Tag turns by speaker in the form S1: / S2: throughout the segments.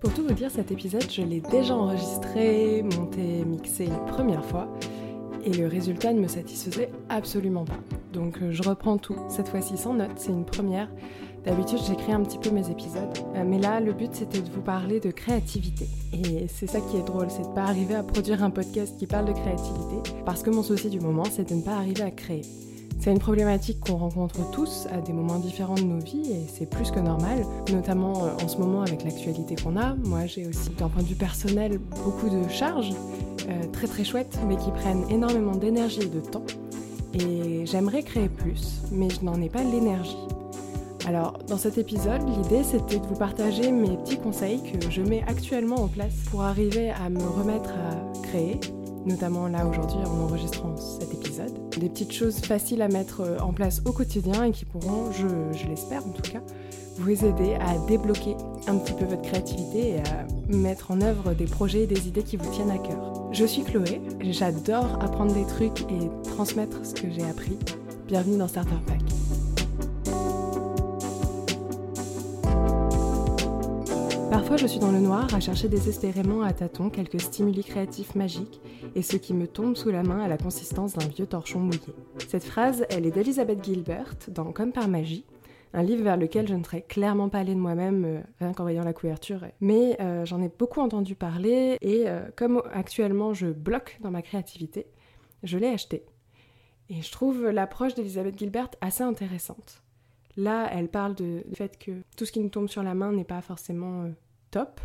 S1: Pour tout vous dire, cet épisode, je l'ai déjà enregistré, monté, mixé la première fois, et le résultat ne me satisfaisait absolument pas. Donc euh, je reprends tout, cette fois-ci sans notes, c'est une première. D'habitude, j'écris un petit peu mes épisodes, euh, mais là, le but c'était de vous parler de créativité. Et c'est ça qui est drôle, c'est de pas arriver à produire un podcast qui parle de créativité, parce que mon souci du moment, c'est de ne pas arriver à créer. C'est une problématique qu'on rencontre tous à des moments différents de nos vies et c'est plus que normal, notamment euh, en ce moment avec l'actualité qu'on a. Moi j'ai aussi d'un point de vue personnel beaucoup de charges euh, très très chouettes mais qui prennent énormément d'énergie et de temps. Et j'aimerais créer plus, mais je n'en ai pas l'énergie. Alors, dans cet épisode, l'idée c'était de vous partager mes petits conseils que je mets actuellement en place pour arriver à me remettre à créer, notamment là aujourd'hui en enregistrant cet épisode. Des petites choses faciles à mettre euh, en place au quotidien et qui pourront, je, l'espère en tout cas, vous aider à débloquer un petit peu votre créativité et à mettre en œuvre des projets et des idées qui vous tiennent à cœur. Je suis Chloé, j'adore apprendre des trucs et transmettre ce que j'ai appris. Bienvenue dans Starter Pack. Je suis dans le noir à chercher désespérément à tâtons quelques stimuli créatifs magiques et ce qui me tombe sous la main a la consistance d'un vieux torchon mouillé. Cette phrase, elle est d'Elizabeth Gilbert dans Comme par magie, un livre vers lequel je ne serais clairement pas allée de moi-même, euh, rien qu'en voyant la couverture. Mais euh, j'en ai beaucoup entendu parler et euh, comme actuellement je bloque dans ma créativité, je l'ai acheté. Et je trouve l'approche d'Elizabeth Gilbert assez intéressante. Là, elle parle du fait que tout ce qui nous tombe sur la main n'est pas forcément top.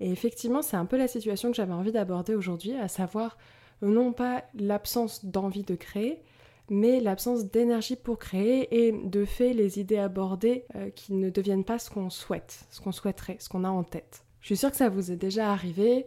S1: Et effectivement, c'est un peu la situation que j'avais envie d'aborder aujourd'hui, à savoir euh, non pas l'absence d'envie de créer, mais l'absence d'énergie pour créer et de fait les idées abordées euh, qui ne deviennent pas ce qu'on souhaite, ce qu'on souhaiterait, ce qu'on a en tête. Je suis sûre que ça vous est déjà arrivé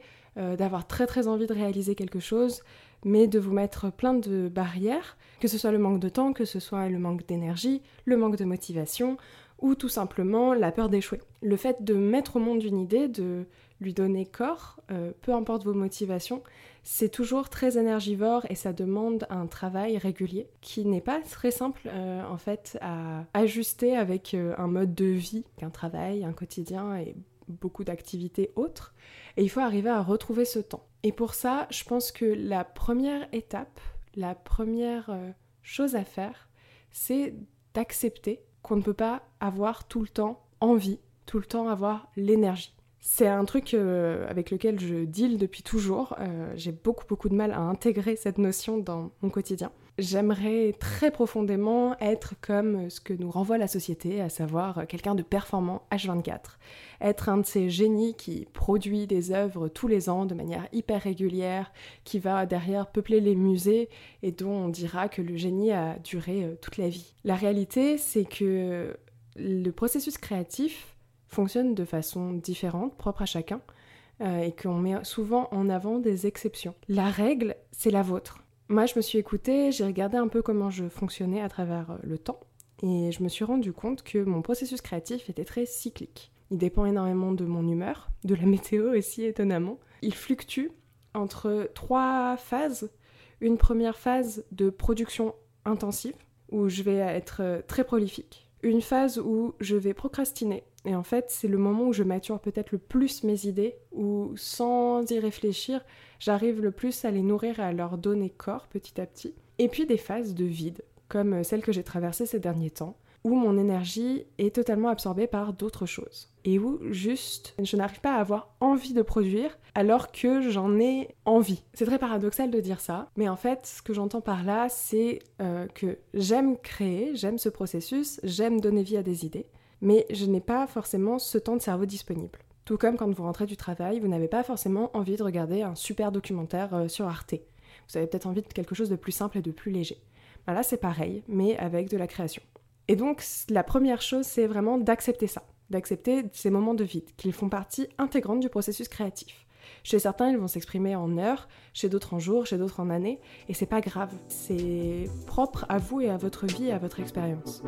S1: d'avoir très très envie de réaliser quelque chose, mais de vous mettre plein de barrières, que ce soit le manque de temps, que ce soit le manque d'énergie, le manque de motivation, ou tout simplement la peur d'échouer. Le fait de mettre au monde une idée, de lui donner corps, euh, peu importe vos motivations, c'est toujours très énergivore et ça demande un travail régulier qui n'est pas très simple euh, en fait à ajuster avec euh, un mode de vie, un travail, un quotidien et beaucoup d'activités autres. Et il faut arriver à retrouver ce temps. Et pour ça, je pense que la première étape, la première chose à faire, c'est d'accepter qu'on ne peut pas avoir tout le temps envie, tout le temps avoir l'énergie. C'est un truc euh, avec lequel je deal depuis toujours. Euh, j'ai beaucoup beaucoup de mal à intégrer cette notion dans mon quotidien. J'aimerais très profondément être comme ce que nous renvoie la société, à savoir quelqu'un de performant H24. Être un de ces génies qui produit des œuvres tous les ans de manière hyper régulière, qui va derrière peupler les musées et dont on dira que le génie a duré euh, toute la vie. La réalité, c'est que le processus créatif fonctionne de façon différente, propre à chacun, euh, et qu'on met souvent en avant des exceptions. La règle, c'est la vôtre. Moi, je me suis écoutée, j'ai regardé un peu comment je fonctionnais à travers euh, le temps, et je me suis rendu compte que mon processus créatif était très cyclique. Il dépend énormément de mon humeur, de la météo aussi étonnamment. Il fluctue entre trois phases. Une première phase de production intensive, où je vais être euh, très prolifique. Une phase où je vais procrastiner, et en fait, c'est le moment où je mature peut-être le plus mes idées, où sans y réfléchir, j'arrive le plus à les nourrir et à leur donner corps petit à petit. Et puis des phases de vide, comme celle que j'ai traversée ces derniers temps, où mon énergie est totalement absorbée par d'autres choses. Et où juste je n'arrive pas à avoir envie de produire alors que j'en ai envie. C'est très paradoxal de dire ça, mais en fait ce que j'entends par là c'est euh, que j'aime créer, j'aime ce processus, j'aime donner vie à des idées, mais je n'ai pas forcément ce temps de cerveau disponible. Tout comme quand vous rentrez du travail, vous n'avez pas forcément envie de regarder un super documentaire euh, sur Arte. Vous avez peut-être envie de quelque chose de plus simple et de plus léger. Ben là, c'est pareil, mais avec de la création. Et donc, la première chose, c'est vraiment d'accepter ça, d'accepter ces moments de vide, qu'ils font partie intégrante du processus créatif. Chez certains, ils vont s'exprimer en heures, chez d'autres en jours, chez d'autres en années, et c'est pas grave. C'est propre à vous et à votre vie et à votre expérience.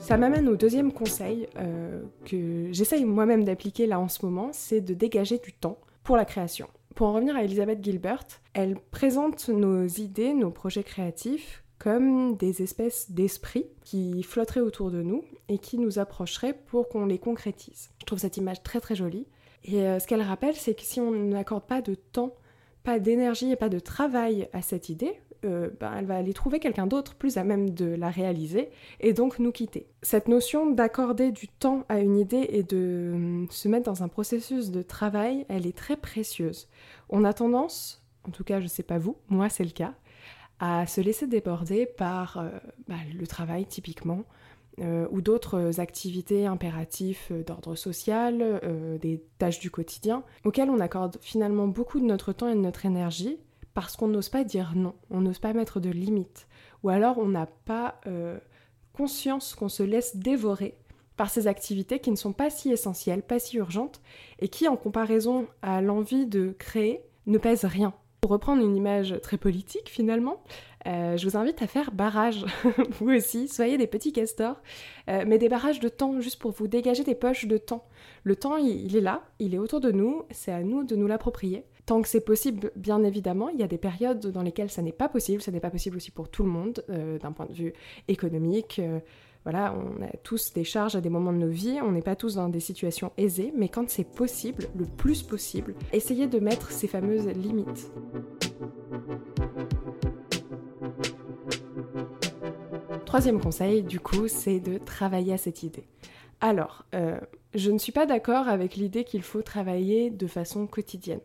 S1: Ça m'amène au deuxième conseil euh, que j'essaye moi-même d'appliquer là en ce moment, c'est de dégager du temps pour la création. Pour en revenir à Elisabeth Gilbert, elle présente nos idées, nos projets créatifs comme des espèces d'esprits qui flotteraient autour de nous et qui nous approcheraient pour qu'on les concrétise. Je trouve cette image très très jolie. Et euh, ce qu'elle rappelle, c'est que si on n'accorde pas de temps, pas d'énergie et pas de travail à cette idée, euh, ben, elle va aller trouver quelqu'un d'autre plus à même de la réaliser et donc nous quitter. Cette notion d'accorder du temps à une idée et de hum, se mettre dans un processus de travail, elle est très précieuse. On a tendance, en tout cas je ne sais pas vous, moi c'est le cas, à se laisser déborder par euh, bah, le travail typiquement, euh, ou d'autres activités impératifs d'ordre social, des tâches du quotidien, auxquelles on accorde finalement beaucoup de notre temps et de notre énergie, parce qu'on n'ose pas dire non, on n'ose pas mettre de limites, ou alors on n'a pas euh, conscience qu'on se laisse dévorer par ces activités qui ne sont pas si essentielles, pas si urgentes, et qui, en comparaison à l'envie de créer, ne pèsent rien. Pour reprendre une image très politique finalement, euh, je vous invite à faire barrage, vous aussi, soyez des petits castors, euh, mais des barrages de temps juste pour vous dégager des poches de temps. Le temps, il est là, il est autour de nous, c'est à nous de nous l'approprier. Tant que c'est possible, bien évidemment, il y a des périodes dans lesquelles ça n'est pas possible, ça n'est pas possible aussi pour tout le monde, euh, d'un point de vue économique. Euh, voilà, on a tous des charges à des moments de nos vies, on n'est pas tous dans des situations aisées, mais quand c'est possible, le plus possible, essayez de mettre ces fameuses limites. Troisième conseil, du coup, c'est de travailler à cette idée. Alors, euh, je ne suis pas d'accord avec l'idée qu'il faut travailler de façon quotidienne.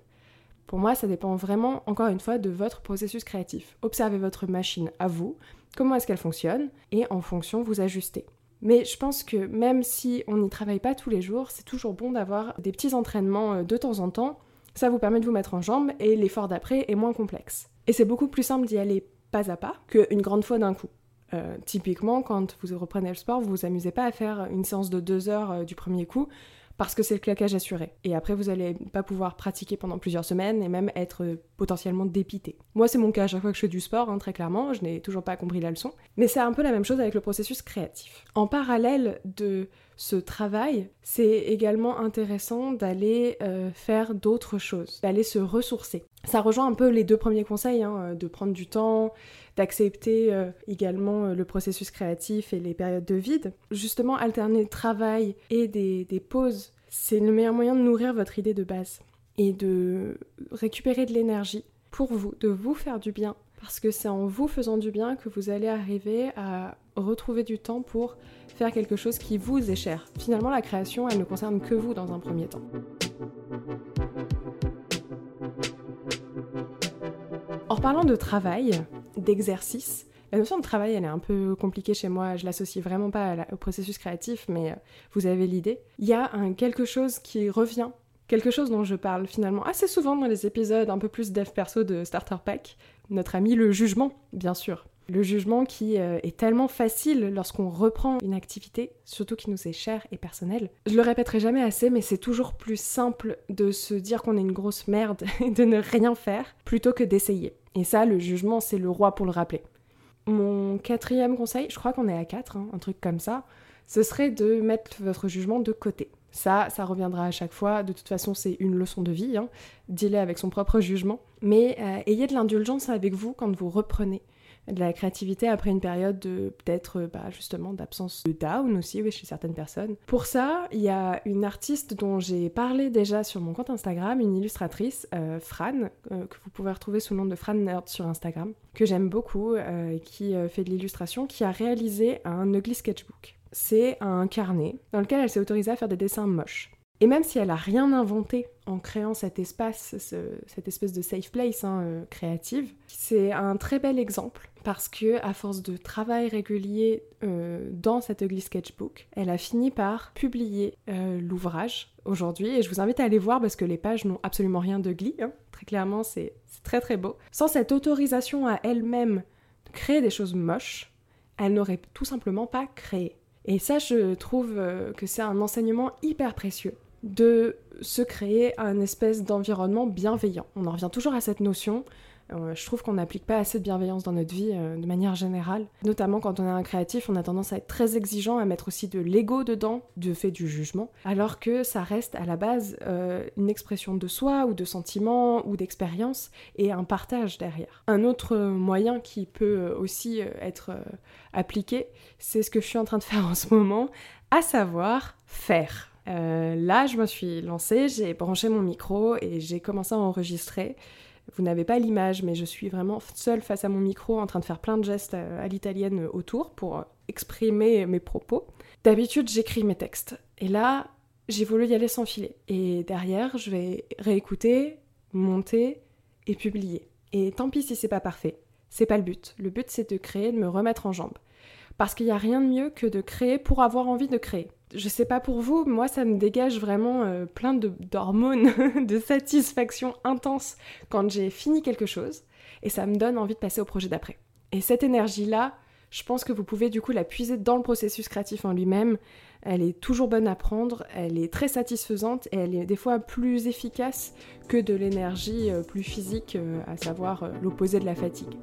S1: Pour moi, ça dépend vraiment, encore une fois, de votre processus créatif. Observez votre machine à vous, comment est-ce qu'elle fonctionne, et en fonction, vous ajustez. Mais je pense que même si on n'y travaille pas tous les jours, c'est toujours bon d'avoir des petits entraînements euh, de temps en temps. Ça vous permet de vous mettre en jambe et l'effort d'après est moins complexe. Et c'est beaucoup plus simple d'y aller pas à pas qu'une grande fois d'un coup. Euh, typiquement, quand vous reprenez le sport, vous vous amusez pas à faire une séance de deux heures euh, du premier coup parce que c'est le claquage assuré. Et après, vous allez pas pouvoir pratiquer pendant plusieurs semaines et même être potentiellement dépité. Moi, c'est mon cas à chaque fois que je fais du sport, hein, très clairement, je n'ai toujours pas compris la leçon. Mais c'est un peu la même chose avec le processus créatif. En parallèle de ce travail, c'est également intéressant d'aller euh, faire d'autres choses, d'aller se ressourcer. Ça rejoint un peu les deux premiers conseils, hein, euh, de prendre du temps, d'accepter également le processus créatif et les périodes de vide. Justement, alterner travail et des, des pauses c'est le meilleur moyen de nourrir votre idée de base et de récupérer de l'énergie pour vous, de vous faire du bien. Parce que c'est en vous faisant du bien que vous allez arriver à retrouver du temps pour faire quelque chose qui vous est cher. Finalement, la création, elle ne concerne que vous dans un premier temps. En parlant de travail, d'exercice, la notion de travail, elle est un peu compliquée chez moi, je l'associe vraiment pas au processus créatif, mais euh, vous avez l'idée. Il y a quelque chose qui revient, quelque chose dont je parle finalement assez souvent dans les épisodes un peu plus dev perso de Starter Pack, notre ami le jugement, bien sûr. Le jugement qui euh, est tellement facile lorsqu'on reprend une activité, surtout qui nous est chère et personnelle. Je le répéterai jamais assez, mais c'est toujours plus simple de se dire qu'on est une grosse merde et de ne rien faire plutôt que d'essayer. Et ça, le jugement, c'est le roi pour le rappeler. Mon quatrième conseil, je crois qu'on est à quatre, hein, un truc comme ça, ce serait de mettre votre jugement de côté. Ça, ça reviendra à chaque fois. De toute façon, c'est une leçon de vie. Hein. Dealer avec son propre jugement. Mais euh, ayez de l'indulgence avec vous quand vous reprenez de la créativité après une période de peut-être bah, justement d'absence de down aussi oui, chez certaines personnes. Pour ça, il y a une artiste dont j'ai parlé déjà sur mon compte Instagram, une illustratrice, euh, Fran, euh, que vous pouvez retrouver sous le nom de Fran Nerd sur Instagram, que j'aime beaucoup, euh, qui fait de l'illustration, qui a réalisé un ugly sketchbook. C'est un carnet dans lequel elle s'est autorisée à faire des dessins moches. Et même si elle a rien inventé en créant cet espace, cette espèce de safe place hein, euh, créative, c'est un très bel exemple parce que à force de travail régulier euh, dans cet ugly sketchbook, elle a fini par publier euh, l'ouvrage aujourd'hui et je vous invite à aller voir parce que les pages n'ont absolument rien de hein. très clairement c'est très très beau. Sans cette autorisation à elle-même de créer des choses moches, elle n'aurait tout simplement pas créé. Et ça, je trouve que c'est un enseignement hyper précieux de se créer un espèce d'environnement bienveillant. On en revient toujours à cette notion. Euh, je trouve qu'on n'applique pas assez de bienveillance dans notre vie euh, de manière générale. Notamment quand on est un créatif, on a tendance à être très exigeant, à mettre aussi de l'ego dedans, du fait du jugement, alors que ça reste à la base euh, une expression de soi ou de sentiment ou d'expérience et un partage derrière. Un autre moyen qui peut aussi être appliqué, c'est ce que je suis en train de faire en ce moment, à savoir faire. là, je me suis lancée, j'ai branché mon micro et j'ai commencé à enregistrer. Vous n'avez pas l'image, mais je suis vraiment seule face à mon micro en train de faire plein de gestes euh, à l'italienne autour pour euh, exprimer mes propos. D'habitude, j'écris mes textes. Et là, j'ai voulu y aller sans filet. Et derrière, je vais réécouter, monter et publier. Et tant pis si c'est pas parfait. C'est pas le but. Le but, c'est de créer, de me remettre en jambes. Parce qu'il n'y a rien de mieux que de créer pour avoir envie de créer je sais pas pour vous, moi ça me dégage vraiment euh, plein d'hormones, de, satisfaction intense quand j'ai fini quelque chose et ça me donne envie de passer au projet d'après. Et cette énergie-là, je pense que vous pouvez du coup la puiser dans le processus créatif en lui-même. Elle est toujours bonne à prendre, elle est très satisfaisante et elle est des fois plus efficace que de l'énergie euh, plus physique, euh, à savoir l'opposé de la fatigue.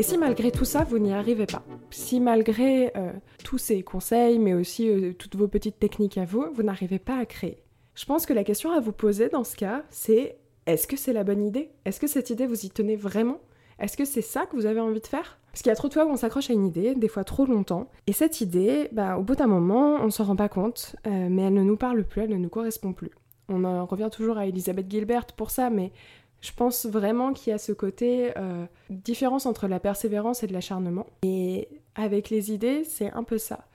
S1: Et si malgré tout ça, vous n'y arrivez pas, si malgré euh, tous ces conseils, mais aussi euh, toutes vos petites techniques à vous, vous n'arrivez pas à créer, je pense que la question à vous poser dans ce cas, c'est est-ce que c'est la bonne idée? Est-ce que cette idée, vous y tenez vraiment? Est-ce que c'est ça que vous avez envie de faire? Parce qu'il y a trop de fois où on s'accroche à une idée, des fois trop longtemps, et cette idée, bah, au bout d'un moment, on s'en rend pas compte, euh, mais elle ne nous parle plus, elle ne nous correspond plus. On en revient toujours à Elisabeth Gilbert pour ça, mais je pense vraiment qu'il y a ce côté euh, différence entre la persévérance et de l'acharnement. Et avec les idées, c'est un peu ça.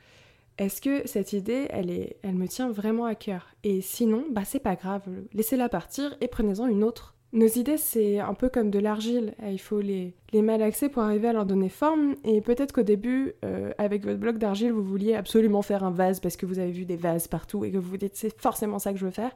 S1: Est-ce que cette idée, elle, est, elle me tient vraiment à cœur? Et sinon, bah c'est pas grave, laissez-la partir et prenez-en une autre. Nos idées, c'est un peu comme de l'argile. Il faut les, les malaxer pour arriver à leur donner forme. Et peut-être qu'au début, euh, avec votre bloc d'argile, vous vouliez absolument faire un vase parce que vous avez vu des vases partout et que vous vous dites c'est forcément ça que je veux faire.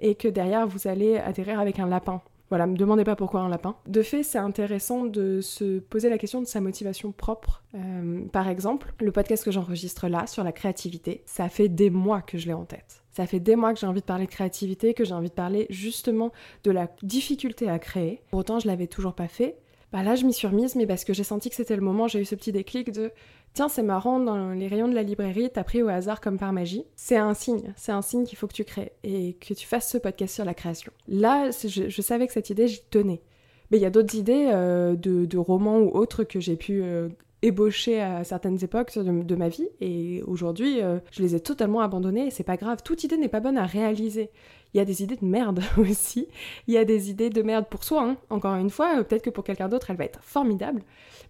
S1: Et que derrière, vous allez atterrir avec un lapin. Voilà, me demandez pas pourquoi un lapin. De fait, c'est intéressant de se poser la question de sa motivation propre. Euh, par exemple, le podcast que j'enregistre là sur la créativité, ça fait des mois que je l'ai en tête. Ça fait des mois que j'ai envie de parler de créativité, que j'ai envie de parler justement de la difficulté à créer. Pour autant, je l'avais toujours pas fait. Bah là, je m'y suis remise, mais parce que j'ai senti que c'était le moment, j'ai eu ce petit déclic de Tiens, c'est marrant, dans les rayons de la librairie, t'as pris au hasard comme par magie. C'est un signe, c'est un signe qu'il faut que tu crées et que tu fasses ce podcast sur la création. Là, je, savais que cette idée, j'y tenais. Mais il y a d'autres idées euh, de, romans ou autres que j'ai pu euh, ébaucher à certaines époques de, ma vie et aujourd'hui, euh, je les ai totalement abandonnées et c'est pas grave. Toute idée n'est pas bonne à réaliser. Il y a des idées de merde aussi. Il y a des idées de merde pour soi. Hein. Encore une fois, peut-être que pour quelqu'un d'autre, elle va être formidable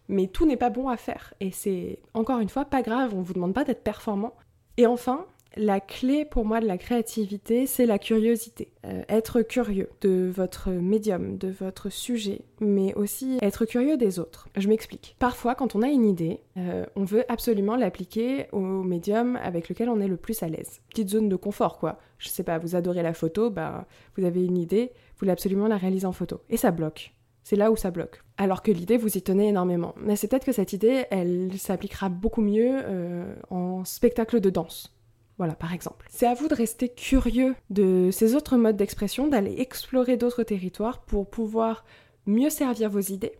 S1: mais tout n'est pas bon à faire. Et c'est encore une fois pas grave, on vous demande pas d'être performant. Et enfin, la clé pour moi de la créativité, c'est la curiosité. Euh, être curieux de votre médium, de votre sujet, mais aussi être curieux des autres. Je m'explique. Parfois, quand on a une idée, euh, on veut absolument l'appliquer au médium avec lequel on est le plus à l'aise. Petite zone de confort, quoi. Je sais pas, vous adorez la photo, bah, vous avez une idée, vous voulez absolument la réaliser en photo. Et ça bloque c'est là où ça bloque. Alors que l'idée, vous y tenez énormément. Mais c'est peut-être que cette idée, elle s'appliquera beaucoup mieux euh, en spectacle de danse. Voilà, par exemple. C'est à vous de rester curieux de ces autres modes d'expression, d'aller explorer d'autres territoires pour pouvoir mieux servir vos idées,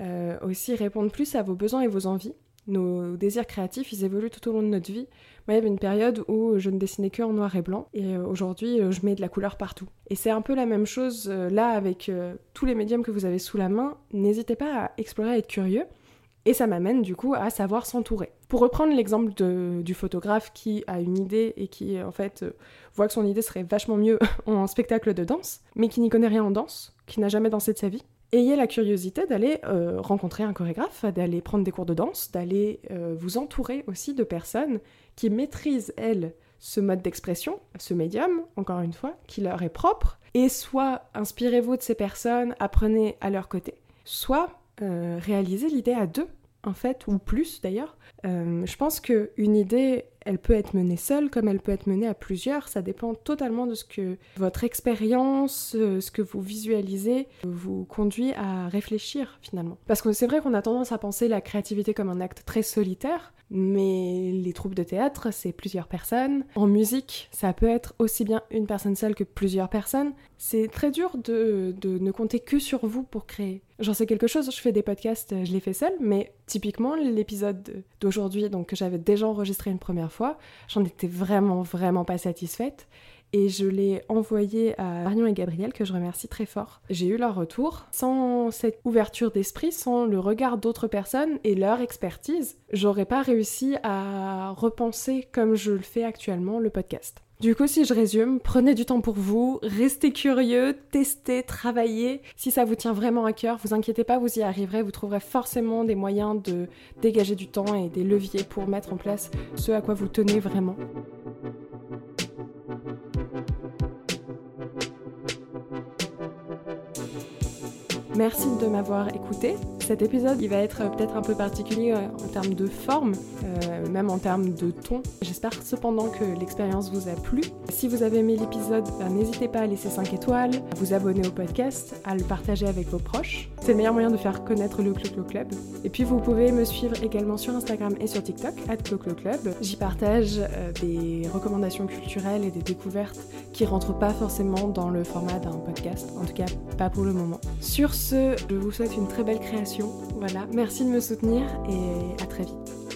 S1: euh, aussi répondre plus à vos besoins et vos envies. Nos désirs créatifs, ils évoluent tout au long de notre vie. Moi, il y avait une période où je ne dessinais que en noir et blanc, et euh, aujourd'hui, euh, je mets de la couleur partout. Et c'est un peu la même chose là avec tous les médiums que vous avez sous la main. N'hésitez pas à explorer, à être curieux. Et ça m'amène du coup à savoir s'entourer. Pour reprendre l'exemple du photographe qui a une idée et qui en fait voit que son idée serait vachement mieux en spectacle de danse, mais qui n'y connaît rien en danse, qui n'a jamais dansé de sa vie, ayez la curiosité d'aller euh, rencontrer un chorégraphe, d'aller prendre des cours de danse, d'aller euh, vous entourer aussi de personnes qui maîtrisent, elles, ce mode d'expression, ce médium, encore une fois, qui leur est propre, et soit inspirez-vous de ces personnes, apprenez à leur côté, soit euh, réalisez l'idée à deux, en fait, ou plus d'ailleurs. je pense qu'une idée, elle peut être menée seule comme elle peut être menée à plusieurs. Ça dépend totalement de ce que votre expérience, euh, ce que vous visualisez, vous conduit à réfléchir finalement. Parce que c'est vrai qu'on a tendance à penser la créativité comme un acte très solitaire, Mais les troupes de théâtre, c'est plusieurs personnes. En musique, ça peut être aussi bien une personne seule que plusieurs personnes. C'est très dur de, de ne compter que sur vous pour créer. J'en sais quelque chose, je fais des podcasts, je les fais seule, mais typiquement l'épisode d'aujourd'hui, donc que j'avais déjà enregistré une première fois, j'en étais vraiment, vraiment pas satisfaite et je l'ai envoyé à Marion et Gabriel que je remercie très fort. J'ai eu leur retour. Sans cette ouverture d'esprit, sans le regard d'autres personnes et leur expertise, j'aurais pas réussi à repenser comme je le fais actuellement le podcast. Du coup, si je résume, prenez du temps pour vous, restez curieux, testez, travaillez. Si ça vous tient vraiment à cœur, vous inquiétez pas, vous y arriverez, vous trouverez forcément des moyens de dégager du temps et des leviers pour mettre en place ce à quoi vous tenez vraiment. Merci de m'avoir écouté. Cet épisode, il va être peut-être un peu particulier euh, en termes de forme, euh, même en termes de ton. J'espère cependant que l'expérience vous a plu. Si vous avez aimé l'épisode, ben, n'hésitez pas à laisser 5 étoiles, à vous abonner au podcast, à le partager avec vos proches. C'est le meilleur moyen de faire connaître le Clo Club. Et puis vous pouvez me suivre également sur Instagram et sur TikTok, at Club. J'y partage euh, des recommandations culturelles et des découvertes qui rentrent pas forcément dans le format d'un podcast, en tout cas pas pour le moment. Sur ce, je vous souhaite une très belle création. Voilà, merci de me soutenir et à très vite.